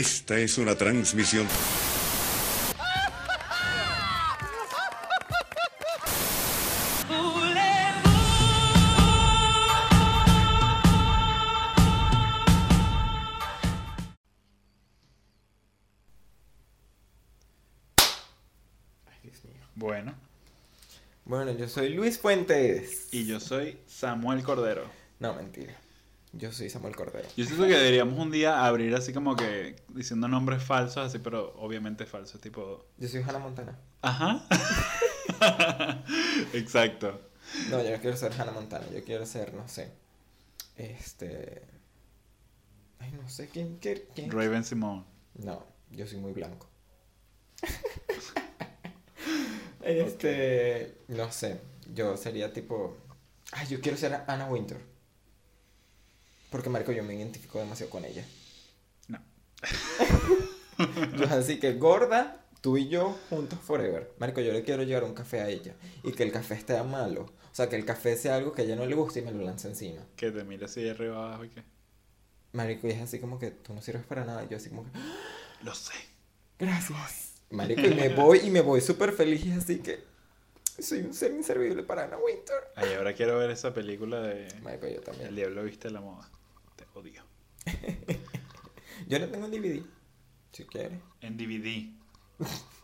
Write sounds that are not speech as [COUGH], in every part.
Esta es una transmisión. Ay, Dios mío. Bueno, Bueno, yo soy Luis Fuentes. y yo soy Samuel Cordero. No, mentira. Yo soy Samuel Cordero. Yo siento que deberíamos un día abrir así como que diciendo nombres falsos, así, pero obviamente falsos, tipo. Yo soy Hannah Montana. Ajá. [LAUGHS] Exacto. No, yo no quiero ser Hannah Montana. Yo quiero ser, no sé. Este. Ay, no sé quién. quién, quién? Raven Simone. No, yo soy muy blanco. [LAUGHS] este. No sé. Yo sería tipo. Ay, yo quiero ser Anna Winter. Porque, Marco, yo me identifico demasiado con ella. No. Yo, así que gorda, tú y yo juntos forever. Marco, yo le quiero llevar un café a ella. Y que el café esté malo. O sea, que el café sea algo que a ella no le guste y me lo lance encima. Que te mire así de arriba abajo y que. Marico, y es así como que tú no sirves para nada. Yo así como que, "Ah, Lo sé. gracias. Marico, y me voy y me voy súper feliz y así que soy un ser inservible para Anna Winter. Ay, ahora quiero ver esa película de Marico, yo El también. Diablo Viste la Moda. Odio. [LAUGHS] Yo no tengo un DVD. Si quieres. En DVD. [LAUGHS]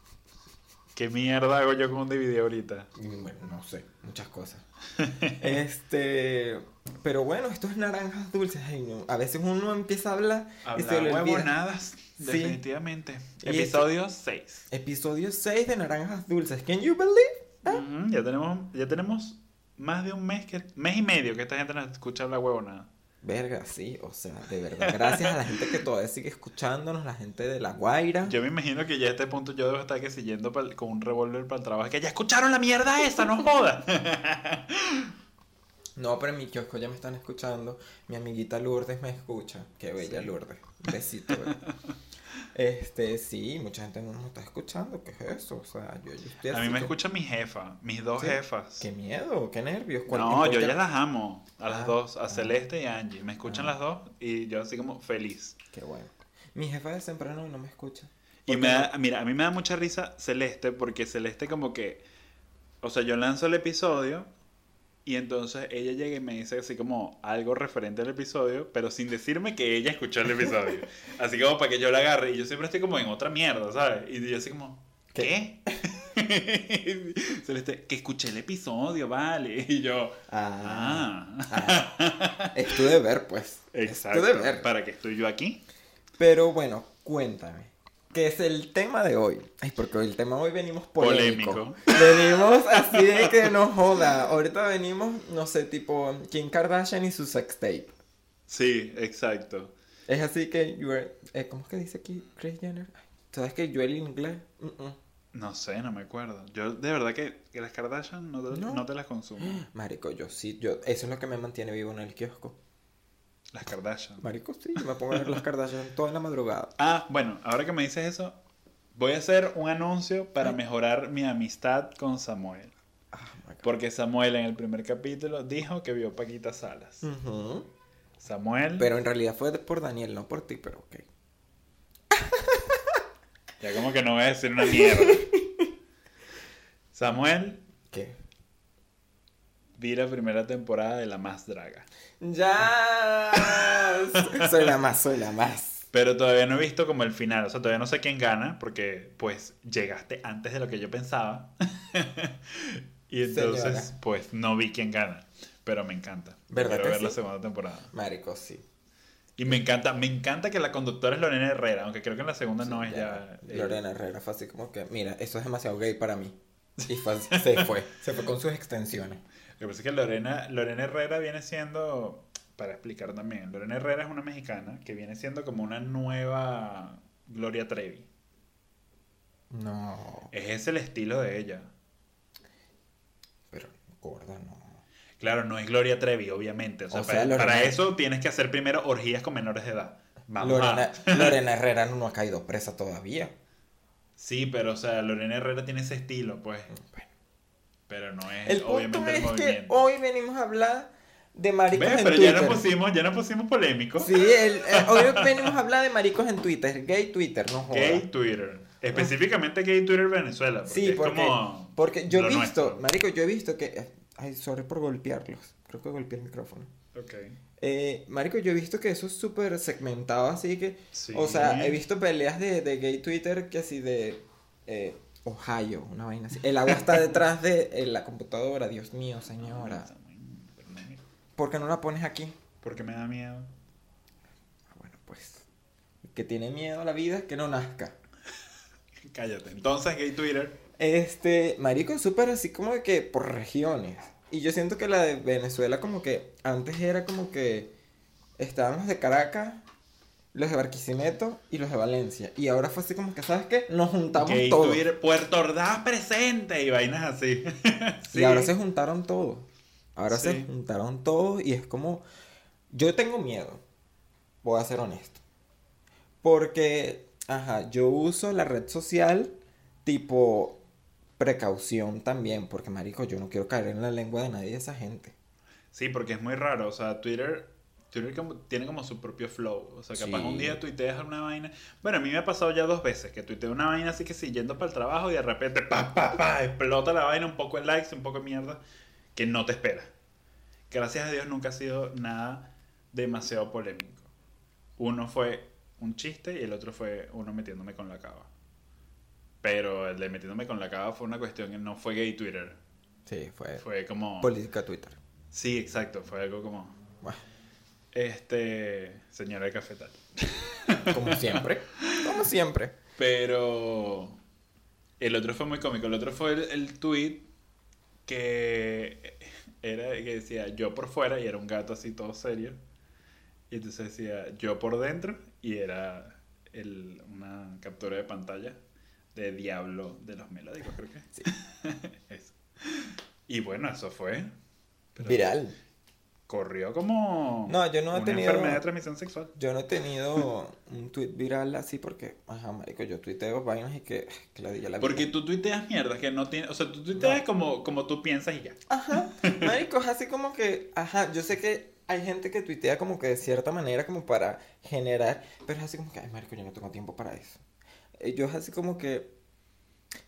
¿Qué mierda hago yo con un DVD ahorita? Y, Bueno, no sé, muchas cosas. [LAUGHS] este, pero bueno, esto es naranjas dulces. Ay, no. A veces uno empieza a hablar y se Hablar le huevonadas, definitivamente. Episodio 6. Episodio 6 de Naranjas Dulces. Can you believe? Ya tenemos, ya tenemos más de un mes que mes y medio que esta gente nos escucha hablar huevonada. Verga, sí, o sea, de verdad. Gracias a la gente que todavía sigue escuchándonos, la gente de La Guaira. Yo me imagino que ya a este punto yo debo estar que siguiendo pa'l- con un revólver para el trabajo. Que ya escucharon la mierda esa, no jodas. [LAUGHS] No, pero en mi kiosco ya me están escuchando. Mi amiguita Lourdes me escucha. Qué bella Lourdes. Besito. [LAUGHS] Este, sí, mucha gente no nos está escuchando. ¿Qué es eso? O sea, yo, yo estoy a mí me que- escucha mi jefa, mis dos ¿Sí? jefas. Qué miedo, qué nervios. ¿Cuál- No, yo ya las amo. A las Ah, dos, a ah. Celeste y a Angie. Me escuchan Ah. las dos y yo así como feliz. Qué bueno. Mi jefa de temprano no me escucha. Y me da, mira, a mí me da mucha risa Celeste porque Celeste como que, o sea, yo lanzo el episodio y entonces ella llega y me dice así como algo referente al episodio, pero sin decirme que ella escuchó el episodio. [LAUGHS] así como para que yo la agarre y yo siempre estoy como en otra mierda, ¿sabes? Y yo así como, ¿qué? [LAUGHS] Celeste, que escuché el episodio, vale. [LAUGHS] Y yo, Ah, ah. ah. es tu deber, pues. Exacto. Es tu deber. ¿Para qué estoy yo aquí? Pero bueno, cuéntame. ¿Qué es el tema de hoy? Ay, porque el tema de hoy venimos polémico. Polémico. Venimos así de que no joda. Ahorita venimos, no sé, tipo Kim Kardashian y su sex tape. Sí, exacto. Es así que, are- eh, ¿cómo es que dice aquí Chris Jenner? ¿Sabes que yo el inglés? No sé, no me acuerdo. Yo de verdad que, que las Kardashian no te, No. no te las consumo. [GASPS] Marico, yo sí, yo, eso es lo que me mantiene vivo en el kiosco. Las Kardashian. Marico, sí, me pongo a ver las Kardashian toda la madrugada. Ah, bueno, ahora que me dices eso, voy a hacer un anuncio para mejorar mi amistad con Samuel. Ah. Porque Samuel en el primer capítulo dijo que vio Paquita Salas. Samuel, Pero en realidad fue por Daniel, no por ti, pero ok. [LAUGHS] ya como que no voy a decir una mierda. Samuel, ¿Qué? vi la primera temporada de La Más Draga. Ya. soy la más, soy la más. Pero todavía no he visto como el final, o sea, todavía no sé quién gana, porque pues llegaste antes de lo que yo pensaba. [LAUGHS] y entonces, Señora. pues no vi quién gana. Pero me encanta. ¿Verdad Quiero que ver la segunda temporada. Marico, sí. Y me encanta, me encanta que la conductora es Lorena Herrera, aunque creo que en la segunda no es ya. Lorena Herrera fue así como que, mira, eso es demasiado gay para mí. Y fue- se fue. Se fue con sus extensiones. Lo que pasa es que Lorena, Lorena Herrera viene siendo, para explicar también, Lorena Herrera es una mexicana que viene siendo como una nueva Gloria Trevi. No. Es ese el estilo de ella. Pero gorda, no. Claro, no es Gloria Trevi, obviamente. O sea, O sea, para, Lorena- para eso tienes que hacer primero orgías con menores de edad. Vamos Lorena, a... [LAUGHS] Lorena Herrera no ha caído presa todavía. Sí, pero o sea, Lorena Herrera tiene ese estilo, pues. Bueno. Pero no es El punto obviamente el es que movimiento. hoy venimos a hablar de maricos ¿Ves? en Pero Twitter. ya nos pusimos, ya nos pusimos polémicos. Sí, el- eh, hoy venimos a hablar de maricos en Twitter, gay Twitter, no jodas. Gay Twitter. Específicamente Gay Twitter Venezuela. Porque Sí, es porque, como porque yo he visto, nuestro. marico, yo he visto que... Ay, sorry por golpearlos. Creo que golpeé el micrófono. Ok. Eh, marico, yo he visto que eso es súper segmentado, así que... Sí. O sea, he visto peleas de, de gay Twitter que así de... eh, Ohio, una vaina así. El agua está detrás de eh, la computadora, Dios mío, señora. ¿Por qué no la pones aquí? Porque me da miedo. Ah, Bueno, pues... Que tiene miedo a la vida, que no nazca. [LAUGHS] Cállate. Entonces, Gay Twitter. Este, marico, es súper así como de que por regiones. Y yo siento que la de Venezuela como que antes era como que estaban los de Caracas, los de Barquisimeto y los de Valencia. Y ahora fue así como que, ¿sabes qué? Nos juntamos Gay todos. Puerto Ordaz presente. Y vainas así. [LAUGHS] Y ahora se juntaron todos. Ahora se juntaron todos y es como... Yo tengo miedo. Voy a ser honesto. Porque, ajá, yo uso la red social tipo precaución también. Porque, marico, yo no quiero caer en la lengua de nadie de esa gente. Sí, porque es muy raro. O sea, Twitter, Twitter como- tiene como su propio flow. O sea, capaz Sí. un día tuiteas una vaina. Bueno, a mí me ha pasado ya dos veces que tuiteo una vaina así que sí, yendo para el trabajo y de repente pa, pa, pa, explota la vaina, un poco de likes, un poco de mierda, que no te espera. Gracias a Dios nunca ha sido nada demasiado polémico. Uno fue un chiste y el otro fue uno metiéndome con la cava. Pero el de metiéndome con la cava fue una cuestión que no fue gay Twitter. Sí, fue Fue como... política Twitter. Sí, exacto, fue algo como... Bueno, Este, señora de cafetal. [LAUGHS] como siempre. como siempre. Pero el otro fue muy cómico. El otro fue el, el tweet que era que decía yo por fuera y era un gato así todo serio. Y entonces decía yo por dentro y era el- una captura de pantalla de Diablo de los Melódicos, creo que. Sí. [LAUGHS] Eso. Y bueno, eso fue. Pero Viral. Corrió como No, yo no he una tenido- enfermedad de transmisión sexual. Yo no he tenido un tweet viral así porque, ajá, marico, yo tuiteo vainas y que, que la diga la vida. Porque tú tuiteas mierda que no tiene, o sea, tú tuiteas No. como, como tú piensas y ya. Ajá, marico, es así como que, ajá, yo sé que hay gente que tuitea como que de cierta manera como para generar, pero es así como que, ay, marico, yo no tengo tiempo para eso. Yo es así como que,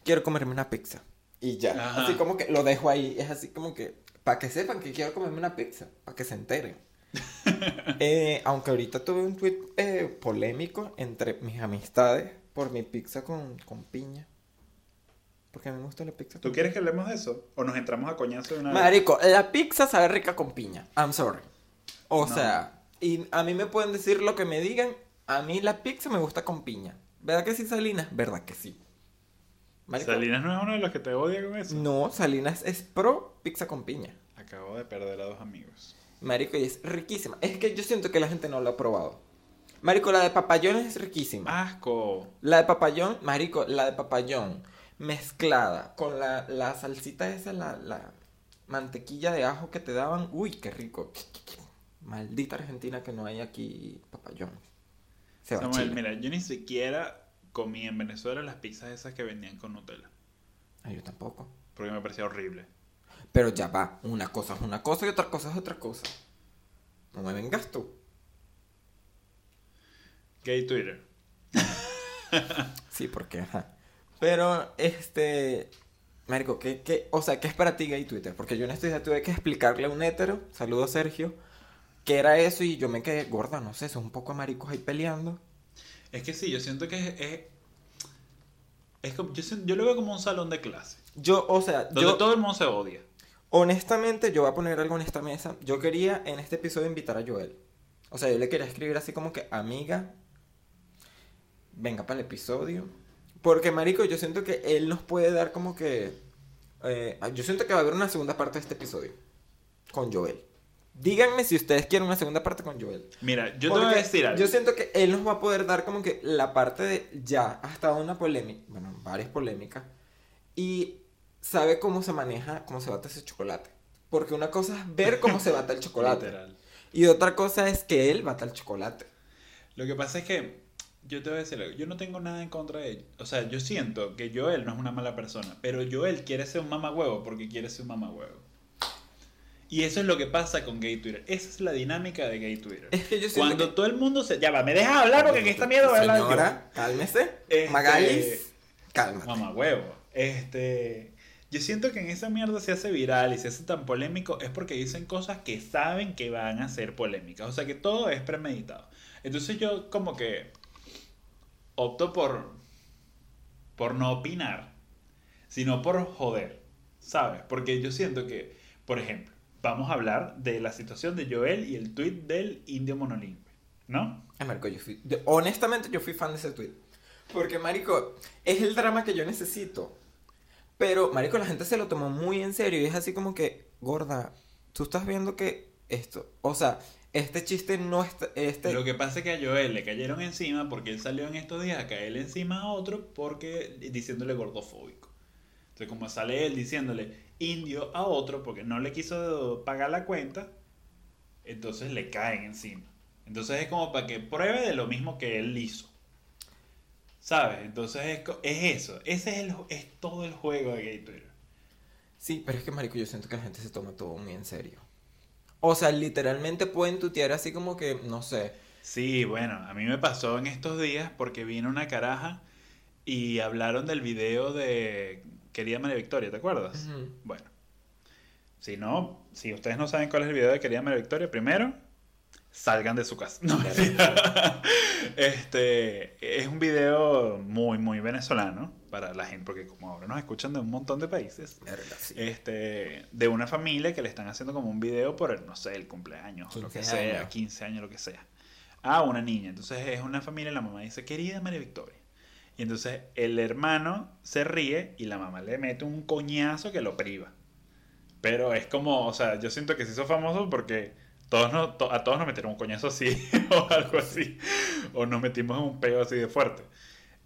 quiero comerme una pizza. Y ya, Ajá. así como que lo dejo ahí, es así como que, para que sepan que quiero comerme una pizza, para que se enteren. [LAUGHS] Eh, aunque ahorita tuve un tweet eh, polémico entre mis amistades por mi pizza con, con piña. Porque a mí me gusta la pizza ¿Tú quieres que hablemos de eso? ¿O nos entramos a coñazo de una vez? Marico, la pizza sabe rica con piña. I'm sorry. O No. sea, y a mí me pueden decir lo que me digan. A mí la pizza me gusta con piña. ¿Verdad que sí, Salinas? ¿Verdad que sí? Marico, Salinas no es uno de los que te odia con eso. No, Salinas es pro pizza con piña. Acabo de perder a dos amigos. Marico, y es riquísima. Es que yo siento que la gente no lo ha probado. Marico, la de papayón es riquísima. Asco. La de papayón, marico, la de papayón mezclada con la, la salsita esa, la, la mantequilla de ajo que te daban. Uy, qué rico. Maldita Argentina que no hay aquí papayón. Se va Samuel, mira, yo ni siquiera comí en Venezuela las pizzas esas que vendían con Nutella. Ay, yo tampoco. Porque me parecía horrible. Pero ya va, una cosa es una cosa y otra cosa es otra cosa. No me vengas tú. Gay Twitter. [LAUGHS] Sí, porque, ajá. Pero, este. Marico, ¿qué, qué, o sea, ¿qué es para ti gay Twitter? Porque yo en este día tuve que explicarle a un hétero, saludo a Sergio, qué era eso y yo me quedé gorda, no sé, son un poco maricos ahí peleando. Es que sí, yo siento que es... es, es como, yo, yo lo veo como un salón de clase. Yo, o sea, Donde yo, todo el mundo se odia. honestamente, yo voy a poner algo en esta mesa. Yo quería en este episodio invitar a Joel. O sea, yo le quería escribir así como que, amiga, venga para el episodio. Porque, marico, yo siento que él nos puede dar como que... eh, yo siento que va a haber una segunda parte de este episodio. Con Joel. Díganme si ustedes quieren una segunda parte con Joel. Mira, yo te voy a Porque decir algo. Yo siento que él nos va a poder dar como que la parte de ya hasta una polémica, bueno, varias polémicas, y sabe cómo se maneja, cómo se bate ese chocolate. Porque una cosa es ver cómo se bata el [LAUGHS] chocolate. Literal. Y otra cosa es que él bata el chocolate. Lo que pasa es que yo te voy a decir algo. Yo no tengo nada en contra de él. O sea, yo siento que Joel no es una mala persona. Pero Joel quiere ser un mamagüevo porque quiere ser un mamagüevo. Y eso es lo que pasa con gay Twitter. Esa es la dinámica de gay Twitter. Es que yo Cuando que- todo el mundo se... Ya va, me dejas hablar porque en esta mierda voy a hablar yo. Señora, cálmese. Este- Magalis, cálmate. Mamá huevo. Este. Yo siento que en esa mierda se hace viral y se hace tan polémico es porque dicen cosas que saben que van a ser polémicas. O sea que todo es premeditado. Entonces yo como que opto por. por no opinar. Sino por joder. ¿Sabes? Porque yo siento que, por ejemplo, vamos a hablar de la situación de Joel y el tweet del indio monolingüe. ¿No? Ay, marico, yo fui... yo- honestamente, yo fui fan de ese tweet. Porque, marico, es el drama que yo necesito. Pero, marico, la gente se lo tomó muy en serio. Y es así como que, gorda, tú estás viendo que esto... O sea, este chiste no está... Este... Lo que pasa es que a Joel le cayeron encima porque él salió en estos días a caerle encima a otro porque diciéndole gordofóbico. Entonces como sale él diciéndole indio a otro porque no le quiso pagar la cuenta, entonces le caen encima. Entonces es como para que pruebe de lo mismo que él hizo. ¿Sabes? Entonces es, es eso. Ese es, el, es todo el juego de Gay Twitter. Sí, pero es que, marico, yo siento que la gente se toma todo muy en serio. O sea, literalmente pueden tutear así como que, no sé... Sí, bueno, a mí me pasó en estos días porque vino una caraja y hablaron del video de Querida María Victoria, ¿te acuerdas? Bueno, si no, si ustedes no saben cuál es el video de Querida María Victoria, primero, salgan de su casa. [LAUGHS] No, este, es un video muy, muy venezolano para la gente, porque como ahora nos escuchan de un montón de países. Este, de una familia que le están haciendo como un video por el, no sé, el cumpleaños, o lo que 15 sea, años. 15 años, lo que sea. A una niña. Entonces es una familia, la mamá dice, querida María Victoria. Y entonces el hermano se ríe y la mamá le mete un coñazo que lo priva. Pero es como, o sea, yo siento que se hizo famoso porque todos to- a todos nos metieron un coñazo así [LAUGHS] o algo así. O nos metimos en un peo así de fuerte.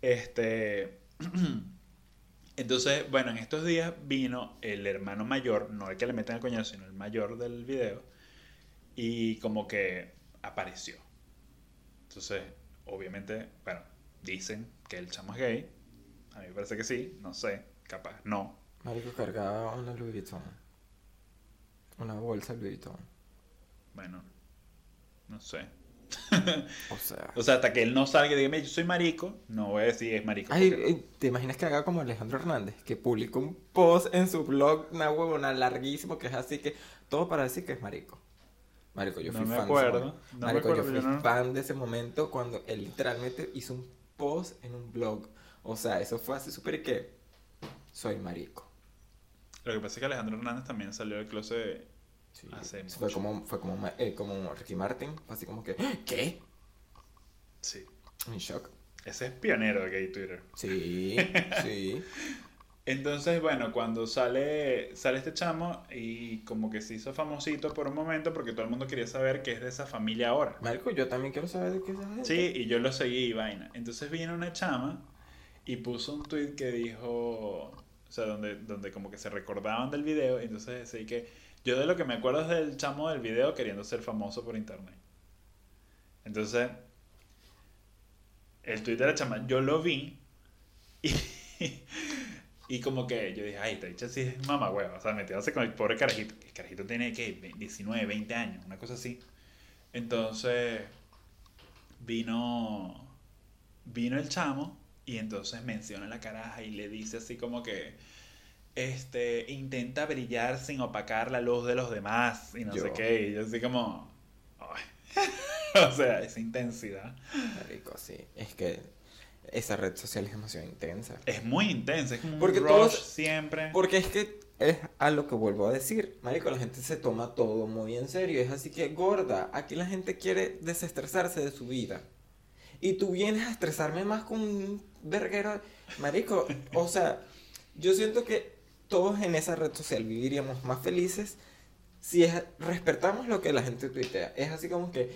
Este. [CLEARS THROAT] Entonces, bueno, en estos días vino el hermano mayor, no el que le meten el coñazo, sino el mayor del video, y como que apareció. Entonces, obviamente, bueno, dicen que el chamo es gay. A mí me parece que sí, no sé, capaz, no. Marico cargaba una Louis Vuitton. Una bolsa Louis Vuitton. Bueno, no sé. O sea. [LAUGHS] O sea, hasta que él no salga y diga, "Mira, yo soy marico, no voy a decir es marico. Ay, porque- ay, ¿te imaginas que haga como Alejandro Hernández? Que publicó un post en su blog, una huevona larguísimo, que es así que todo para decir que es marico. Marico, yo No fui me fan acuerdo, de ese momento. no me Marico, acuerdo, yo fui yo no- fan de ese momento cuando él literalmente hizo un post en un blog. O sea, eso fue así súper que soy marico. Lo que pasa es que Alejandro Hernández también salió del closet Sí, Hace fue mucho. como, fue como, eh, como Ricky Martin, fue así como que, ¿qué? Sí. En shock. Ese es pionero de gay Twitter. Sí, sí. [LAUGHS] Entonces, bueno, cuando sale, sale este chamo y como que se hizo famosito por un momento porque todo el mundo quería saber qué es de esa familia ahora. Marico, yo también quiero saber de qué es esa gente. Sí, y yo lo seguí y vaina. Entonces vino una chama y puso un tweet que dijo, o sea, donde, donde como que se recordaban del video. y Entonces decía que yo de lo que me acuerdo es del chamo del video queriendo ser famoso por internet. Entonces, el tweet de la chama, yo lo vi y, y como que yo dije, ay, esta dicha sí es mamá hueva. O sea, metiéndose con el pobre carajito. El carajito tiene, que 19, 20 años, una cosa así. Entonces, vino vino el chamo y entonces menciona la caraja y le dice así como que este intenta brillar sin opacar la luz de los demás y no Yo. sé qué y yo así como ay. [LAUGHS] o sea esa intensidad Marico, sí. Es que esa red social es demasiado intensa. es muy intensa es como Porque un todos- siempre Porque es que es a lo que vuelvo a decir. Marico, la gente se toma todo muy en serio. Es así que, gorda, aquí la gente quiere desestresarse de su vida. Y tú vienes a estresarme más con un verguero. Marico, [LAUGHS] o sea, yo siento que todos en esa red social viviríamos más felices si es- respetamos lo que la gente tuitea. Es así como que,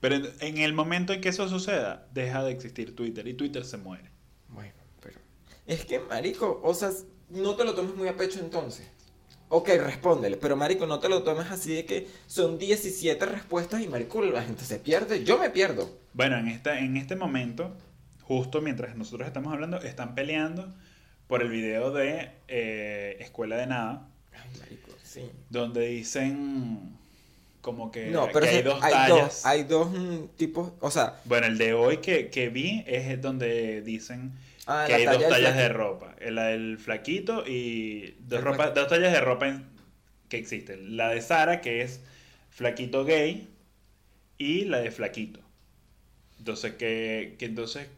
pero en- en el momento en que eso suceda deja de existir Twitter y Twitter se muere bueno, pero... Es que, marico, o sea, no te lo tomes muy a pecho entonces. Ok, respóndele, pero marico, no te lo tomes así de que son 17 respuestas y marico, la gente se pierde. Yo me pierdo. Bueno, en, esta, en este momento, justo mientras nosotros estamos hablando, están peleando por el video de eh, Escuela de Nada, Ay, Ay, marico, sí. donde dicen como que, No, que pero hay dos hay tallas. dos, hay dos mm, tipos, o sea, Bueno, el de hoy que, que vi es donde dicen ah, que hay talla dos tallas de ropa. La del flaquito y dos, ropa, dos tallas de ropa en- que existen. La de Sara, que es flaquito gay, y la de flaquito. Entonces, que, que entonces,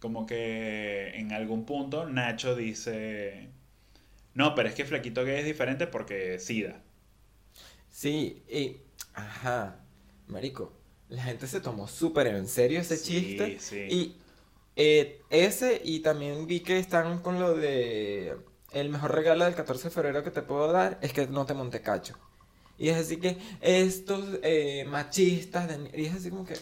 como que en algún punto Nacho dice, no, pero es que flaquito gay es diferente porque SIDA. Sí, y, ajá, marico, la gente se tomó súper en serio ese Sí, chiste. sí. Y eh, ese, y también vi que están con lo de el mejor regalo del 14 de febrero que te puedo dar es que no te monte cacho. Y es así que estos eh, machistas, de, y es así como que,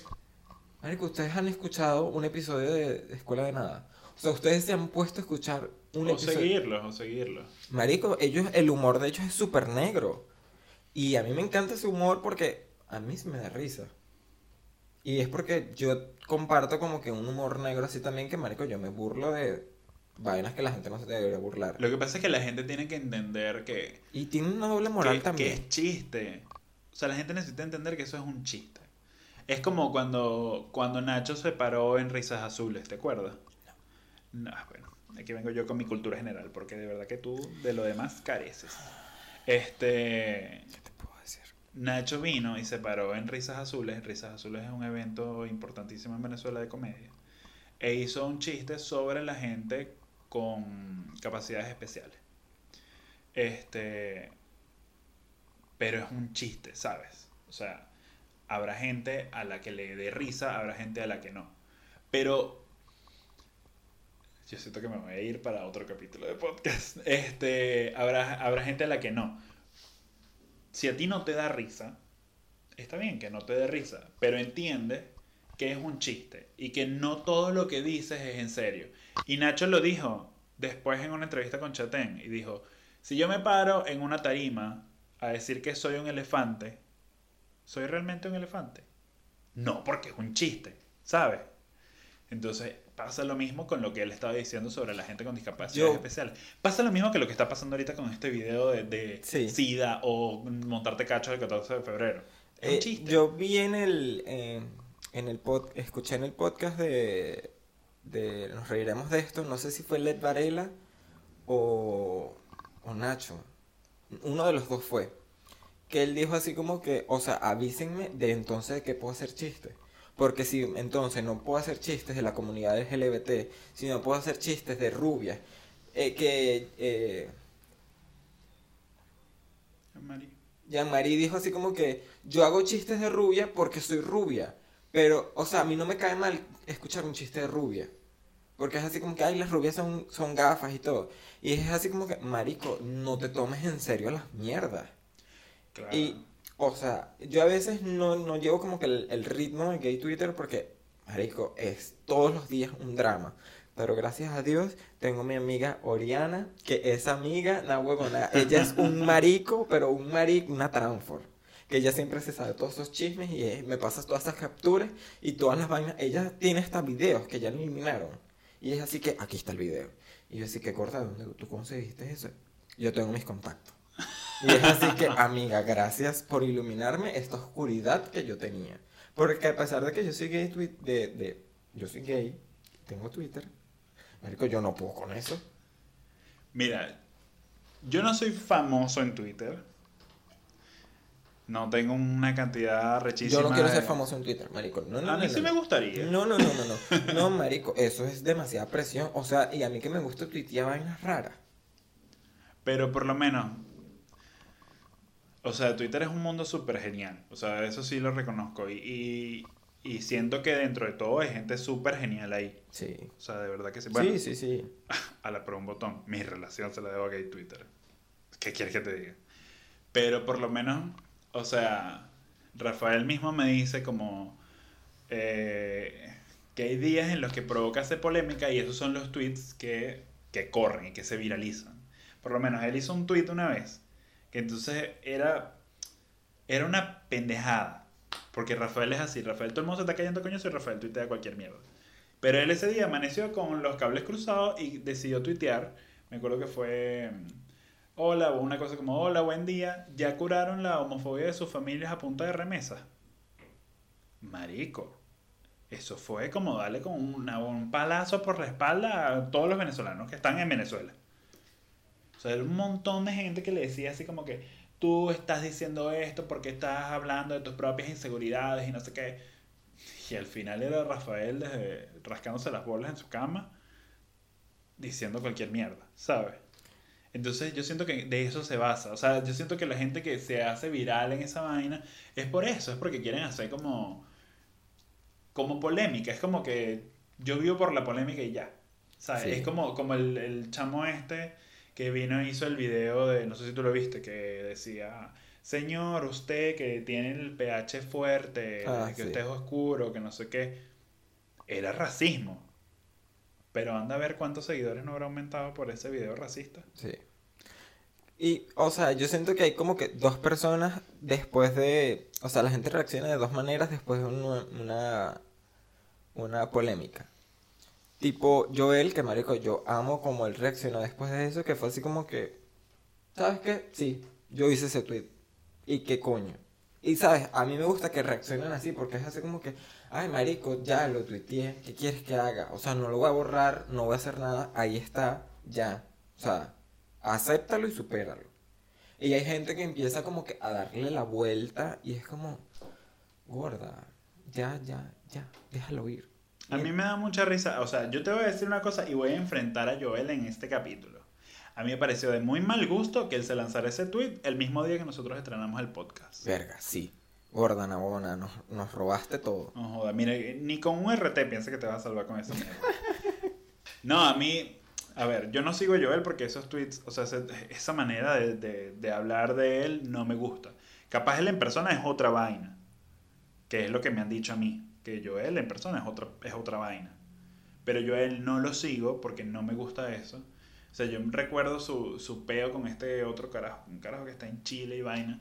marico, ustedes han escuchado un episodio de, Escuela de Nada. O sea, ustedes se han puesto a escuchar un O episodio. seguirlos, o seguirlos. Marico, ellos, el humor de ellos es súper negro. Y a mí me encanta ese humor porque a mí me da risa. Y es porque yo comparto como que un humor negro así también que, marico, yo me burlo de vainas que la gente no se debería burlar. Lo que pasa es que la gente tiene que entender que Y tiene una doble moral que, que también. es chiste. O sea, la gente necesita entender que eso es un chiste. Es como cuando, cuando Nacho se paró en Risas Azules, ¿te acuerdas? No, bueno, aquí vengo yo con mi cultura general, porque de verdad que tú de lo demás careces. Este. ¿Qué te puedo decir? Nacho vino y se paró en Risas Azules. Risas Azules es un evento importantísimo en Venezuela de comedia. E hizo un chiste sobre la gente con capacidades especiales. Este. Pero es un chiste, ¿sabes? O sea, habrá gente a la que le dé risa, habrá gente a la que no. Pero. Yo siento que me voy a ir para otro capítulo de podcast. [LAUGHS] Este. Habrá, habrá gente a la que no si a ti no te da risa, está bien que no te dé risa, pero entiende que es un chiste y que no todo lo que dices es en serio. Y Nacho lo dijo después en una entrevista con Chatén y dijo, si yo me paro en una tarima a decir que soy un elefante, ¿soy realmente un elefante? No, porque es un chiste, ¿sabes? Entonces pasa lo mismo con lo que él estaba diciendo sobre la gente con discapacidades especiales. Pasa lo mismo que lo que está pasando ahorita con este video de, de Sí. SIDA o montarte cachos el 14 de febrero. Es un Eh, chiste. yo vi en el, eh, en el pod, escuché en el podcast de, de Nos reiremos de esto, no sé si fue Led Varela o, o Nacho, uno de los dos fue, que él dijo así como que, o sea, avísenme de entonces de que puedo hacer chistes. Porque si entonces no puedo hacer chistes de la comunidad LGBT, si no puedo hacer chistes de rubias, eh, que eh, Mari. Jean-Marie dijo así como que yo hago chistes de rubia porque soy rubia. Pero, o sea, a mí no me cae mal escuchar un chiste de rubia. Porque es así como que, ay, las rubias son, son gafas y todo. Y es así como que, marico, no te tomes en serio las mierdas. Claro. Y, o sea, yo a veces no, no llevo como que el, el ritmo de gay Twitter porque, marico, es todos los días un drama. Pero gracias a Dios tengo mi amiga Oriana, que esa amiga, na huevona, ella es un [LAUGHS] marico, pero un marico, una transfor. Que ella siempre se sabe todos esos chismes y eh, me pasa todas esas capturas y todas las vainas. Ella tiene hasta videos que ya lo eliminaron. Y es así que, aquí está el video. Y yo así que, corta, ¿dónde tú conseguiste eso? Yo tengo mis contactos. Y es así que, amiga, gracias por iluminarme esta oscuridad que yo tenía. Porque a pesar de que yo soy gay, de, de, yo soy gay, tengo Twitter, marico, yo no puedo con eso. Mira, yo no soy famoso en Twitter. No tengo una cantidad rechísima. Yo no quiero ser de- famoso en Twitter, marico. No, no, A mí no, sí me gustaría. No, no, no, no, no. No, marico, eso es demasiada presión. O sea, y a mí que me gusta tuitear vainas raras. Pero por lo menos. O sea, Twitter es un mundo súper genial. O sea, eso sí lo reconozco. Y, y, y siento que dentro de todo hay gente súper genial ahí. Sí. O sea, de verdad que sí. Bueno, Sí, sí, sí. [LAUGHS] a la por un botón. Mi relación se la debo a gay Twitter. ¿Qué quieres que te diga? Pero por lo menos, o sea, Rafael mismo me dice como eh, que hay días en los que provoca hacer polémica y esos son los tweets que, que corren y que se viralizan. Por lo menos él hizo un tweet una vez que entonces era, era una pendejada. Porque Rafael es así. Rafael, todo el mundo se está cayendo coño y Rafael tuitea cualquier mierda. Pero él ese día amaneció con los cables cruzados y decidió tuitear. Me acuerdo que fue. mm, hola, o una cosa como, hola, buen día, ya curaron la homofobia de sus familias a punta de remesa. Marico, eso fue como darle con un palazo por la espalda a todos los venezolanos que están en Venezuela. O sea, era un montón de gente que le decía así como que tú estás diciendo esto porque estás hablando de tus propias inseguridades y no sé qué. Y al final era Rafael desde rascándose las bolas en su cama diciendo cualquier mierda, ¿sabes? Entonces yo siento que de eso se basa. O sea, yo siento que la gente que se hace viral en esa vaina es por eso, es porque quieren hacer como como polémica. Es como que yo vivo por la polémica y ya. ¿Sabes? Sí. Es como, como el, el chamo este que vino e hizo el video de, no sé si tú lo viste, que decía, señor, usted que tiene el pH fuerte, Ah, que sí. usted es oscuro, que no sé qué. Era racismo. Pero anda a ver cuántos seguidores no habrá aumentado por ese video racista. Sí. Y, o sea, yo siento que hay como que dos personas después de... O sea, la gente reacciona de dos maneras después de una, una, una polémica. Tipo, Joel, que marico, yo amo como él reaccionó después de eso, que fue así como que... ¿Sabes qué? Sí, yo hice ese tweet. ¿Y qué coño? Y, ¿sabes? A mí me gusta que reaccionen así, porque es así como que... Ay, marico, ya lo tuiteé, ¿qué quieres que haga? O sea, no lo voy a borrar, no voy a hacer nada, ahí está, ya. O sea, acéptalo y supéralo. Y hay gente que empieza como que a darle la vuelta y es como, gorda, ya, ya, ya, déjalo ir. A mí me da mucha risa, o sea, yo te voy a decir una cosa y voy a enfrentar a Joel en este capítulo. A mí me pareció de muy mal gusto que él se lanzara ese tweet el mismo día que nosotros estrenamos el podcast. Verga, sí. Gorda, Nabona, nos, nos robaste todo. No joda, mira, ni con un RT piensa que te vas a salvar con esa mierda. [LAUGHS] No, a mí, a ver, yo no sigo a Joel porque esos tweets, o sea, esa manera de, de- de hablar de él no me gusta. Capaz él en persona es otra vaina, que es lo que me han dicho a mí, que Joel en persona es otra, es otra vaina. Pero yo él no lo sigo porque no me gusta eso. O sea, yo recuerdo su, su peo con este otro carajo, un carajo que está en Chile y vaina.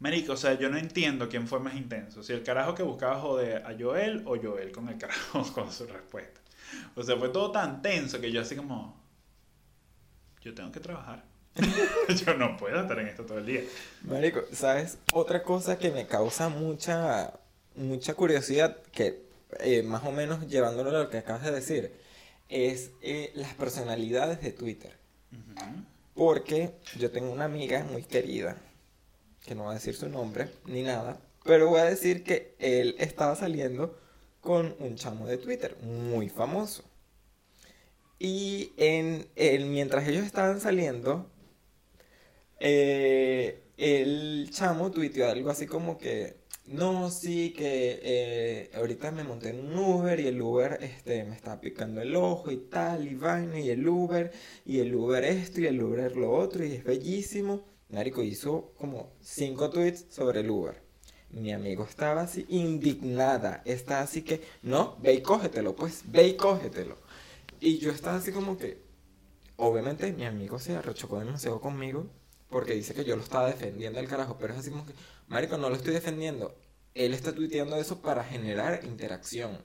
Marico, o sea, yo no entiendo quién fue más intenso. Si el carajo que buscaba joder a Joel o Joel con el carajo [LAUGHS] con su respuesta. O sea, fue todo tan tenso que yo así como... Yo tengo que trabajar. [LAUGHS] yo no puedo estar en esto todo el día. Marico, ¿sabes? Otra cosa que me causa mucha, mucha curiosidad, que eh, más o menos llevándolo a lo que acabas de decir, es eh, las personalidades de Twitter. Porque yo tengo una amiga muy querida, que no voy a decir su nombre ni nada, pero voy a decir que él estaba saliendo con un chamo de Twitter muy famoso. Y en, el- mientras ellos estaban saliendo, eh, el chamo tuiteó algo así como que, no, sí, que eh, ahorita me monté en un Uber y el Uber este, me estaba picando el ojo y tal, y vaina, y el Uber, y el Uber esto, y el Uber lo otro, y es bellísimo. Marico hizo como cinco tweets sobre el Uber. Mi amigo estaba así indignada, está así que, no, ve y cógetelo, pues, ve y cógetelo. Y yo estaba así como que, obviamente mi amigo se arrechocó demasiado conmigo porque dice que yo lo estaba defendiendo al carajo, pero es así como que, marico, no lo estoy defendiendo. Él está tuiteando eso para generar interacción,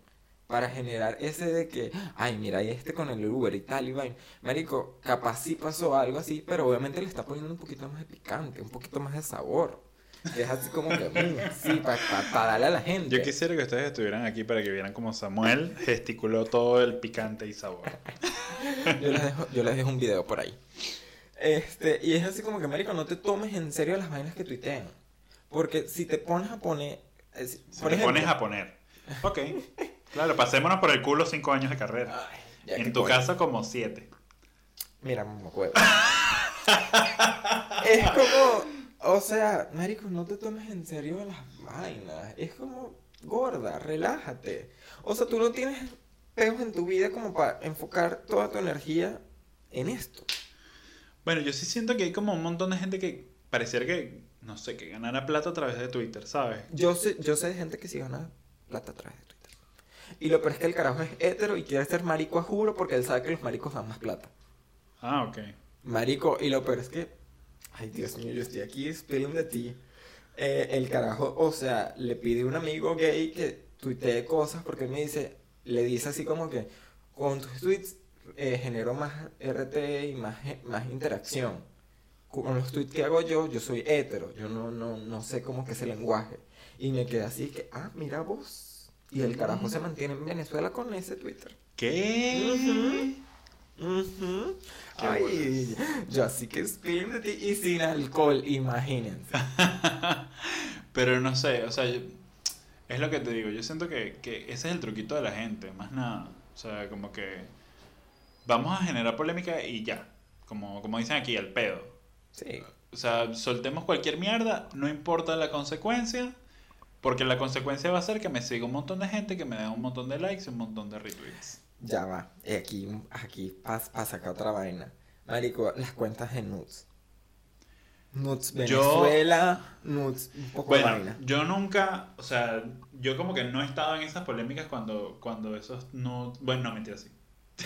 para generar ese de que, ay, mira, y este con el Uber y tal y vaina. Marico, capaz sí pasó algo así, pero obviamente le está poniendo un poquito más de picante, un poquito más de sabor. Es así como que, mm, sí, para darle a la gente. Yo quisiera que ustedes estuvieran aquí para que vieran cómo Samuel gesticuló todo el picante y sabor. [LAUGHS] Yo les dejo, yo les dejo un video por ahí. Este, y es así como que, marico, no te tomes en serio las vainas que tuitean. Porque si te pones a poner... es- Si por te ejemplo- pones a poner. Ok. Claro, pasémonos por el culo cinco años de carrera. Ay, En tu coño. caso, como siete. Mira, mamacuevo. es como... O sea, marico, no te tomes en serio las vainas. Es como, gorda, relájate. O sea, tú no tienes peos en tu vida como para enfocar toda tu energía en esto. Bueno, yo sí siento que hay como un montón de gente que pareciera que, no sé, que ganara plata a través de Twitter, ¿sabes? Yo sé, yo sé de gente que sí gana plata a través de Twitter. Y lo peor es que el carajo es hetero y quiere ser marico a juro porque él sabe que los maricos dan más plata. Ah, ok. Marico, y lo peor es que. Ay, Dios mío, yo estoy aquí spilling de ti. Eh, el carajo, o sea, le pide a un amigo gay que tuitee cosas porque él me dice, le dice así como que con tus tweets eh, genero más RT y más, más interacción. con los tweets que hago yo, yo soy hétero, yo no, no, no sé cómo que es el lenguaje. Y me quedé así que, ah, mira vos. Y el carajo se mantiene en Venezuela con ese Twitter. ¿Qué? Ujú. Qué Ay, yo así que de ti y sin alcohol, imagínense. [LAUGHS] Pero no sé, o sea, yo- es lo que te digo, yo siento que, que ese es el truquito de la gente, más nada. O sea, como que vamos a generar polémica y ya. Como, como dicen aquí, al pedo. Sí. O sea, soltemos cualquier mierda, no importa la consecuencia, porque la consecuencia va a ser que me siga un montón de gente, que me dé un montón de likes y un montón de retweets. Ya va. Aquí, aquí pasa sacar otra vaina. Marico, las cuentas de Nudes. Yo- Venezuela, Nudes, un poco Bueno, vaina. yo nunca, o sea, yo como que no he estado en esas polémicas cuando, cuando esos no... Bueno, no, mentira, sí. [LAUGHS]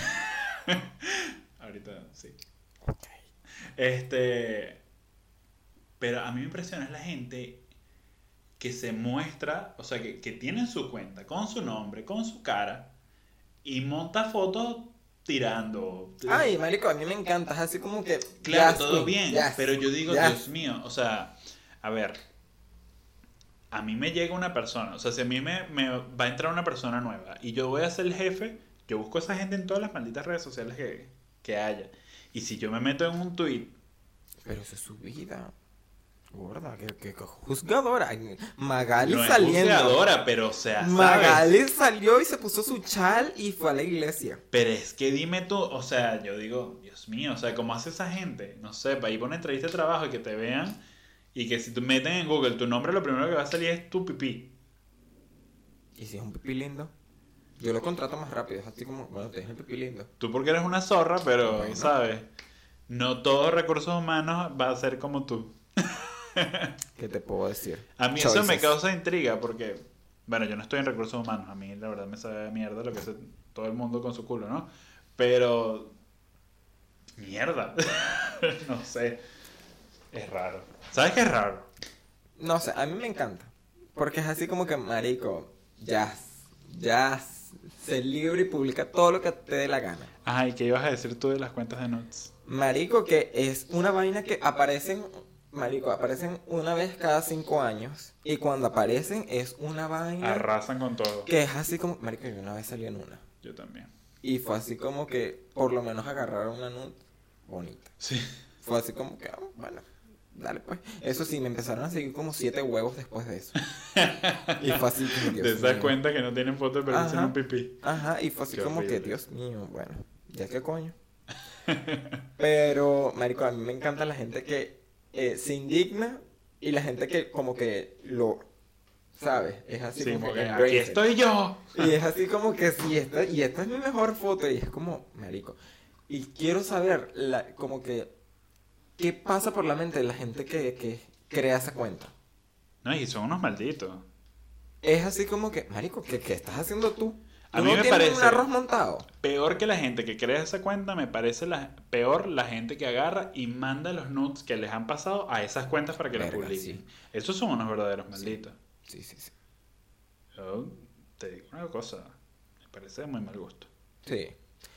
[LAUGHS] Ahorita sí. Ok. Este. Pero a mí me impresiona es la gente que se muestra, o sea, que, que tiene su cuenta con su nombre, con su cara, y monta fotos tirando. Ay, marico, a mí me encanta. Es así como que. Claro, todo bien, pero yo digo. Dios mío, o sea, a ver, a mí me llega una persona, o sea, si a mí me, me va a entrar una persona nueva y yo voy a ser el jefe, yo busco a esa gente en todas las malditas redes sociales que, que haya. Y si yo me meto en un tweet, Pero eso es su vida. Gorda, que, que, juzgadora. Magali no es saliendo. juzgadora, pero o sea, ¿sabes? Magali salió y se puso su chal y fue a la iglesia. Pero es que dime tú, o sea, yo digo, Dios mío, o sea, ¿cómo hace esa gente? No sé, para ir por una entrevista de trabajo y que te vean y que si tú meten en Google tu nombre, lo primero que va a salir es tu pipí. Y si es un pipí lindo, yo lo contrato más rápido. Es así como, bueno, tienes el pipí lindo. Tú porque eres una zorra, pero, Bueno. ¿sabes? No todos recursos humanos va a ser como tú. [LAUGHS] ¿Qué te puedo decir? A mí eso me causa intriga porque, bueno, yo no estoy en recursos humanos. A mí la verdad me sabe a mierda lo que hace todo el mundo con su culo, ¿no? Pero... Mierda. [LAUGHS] no sé. Es raro. ¿Sabes qué es raro? No sé, a mí me encanta. Porque es así como que, marico, ya, ya, se libre y publica todo lo que te dé la gana. Ajá, ¿y qué ibas a decir tú de las cuentas de Nuts? Marico, que es una vaina que aparecen, marico, aparecen una vez cada cinco años. Y cuando aparecen es una vaina Arrasan con todo. que es así como, marico, yo una vez salí en una. Yo también. Y fue así como que, por lo menos agarraron una nut bonita. Sí. Fue así como que, ah, bueno, dale pues. Eso sí, me empezaron a seguir como siete huevos después de eso. [LAUGHS] Y fue así como que... De esas mío. cuentas que no tienen foto pero dicen un pipí. Ajá, y fue así Qué como que. Dios mío, bueno, ya qué coño. [LAUGHS] Pero, marico, a mí me encanta la gente que eh, se indigna y la gente que como que lo, ¿sabes? Es así Sí, como que aquí estoy yo. Y es así como que sí, esta, y esta es mi mejor foto y es como, marico. Y quiero saber, la, como que, ¿qué pasa por la mente de la gente que, que crea esa cuenta? No, y son unos malditos. Es así como que, marico, ¿qué, qué estás haciendo tú? A ¿Tú mí no me parece- un arroz montado? Peor que la gente que crea esa cuenta, me parece la, peor la gente que agarra y manda los nudes que les han pasado a esas cuentas para que las publiquen. sí. Esos son unos verdaderos malditos. Sí, sí, sí. Yo te digo una cosa, me parece de muy mal gusto. Sí.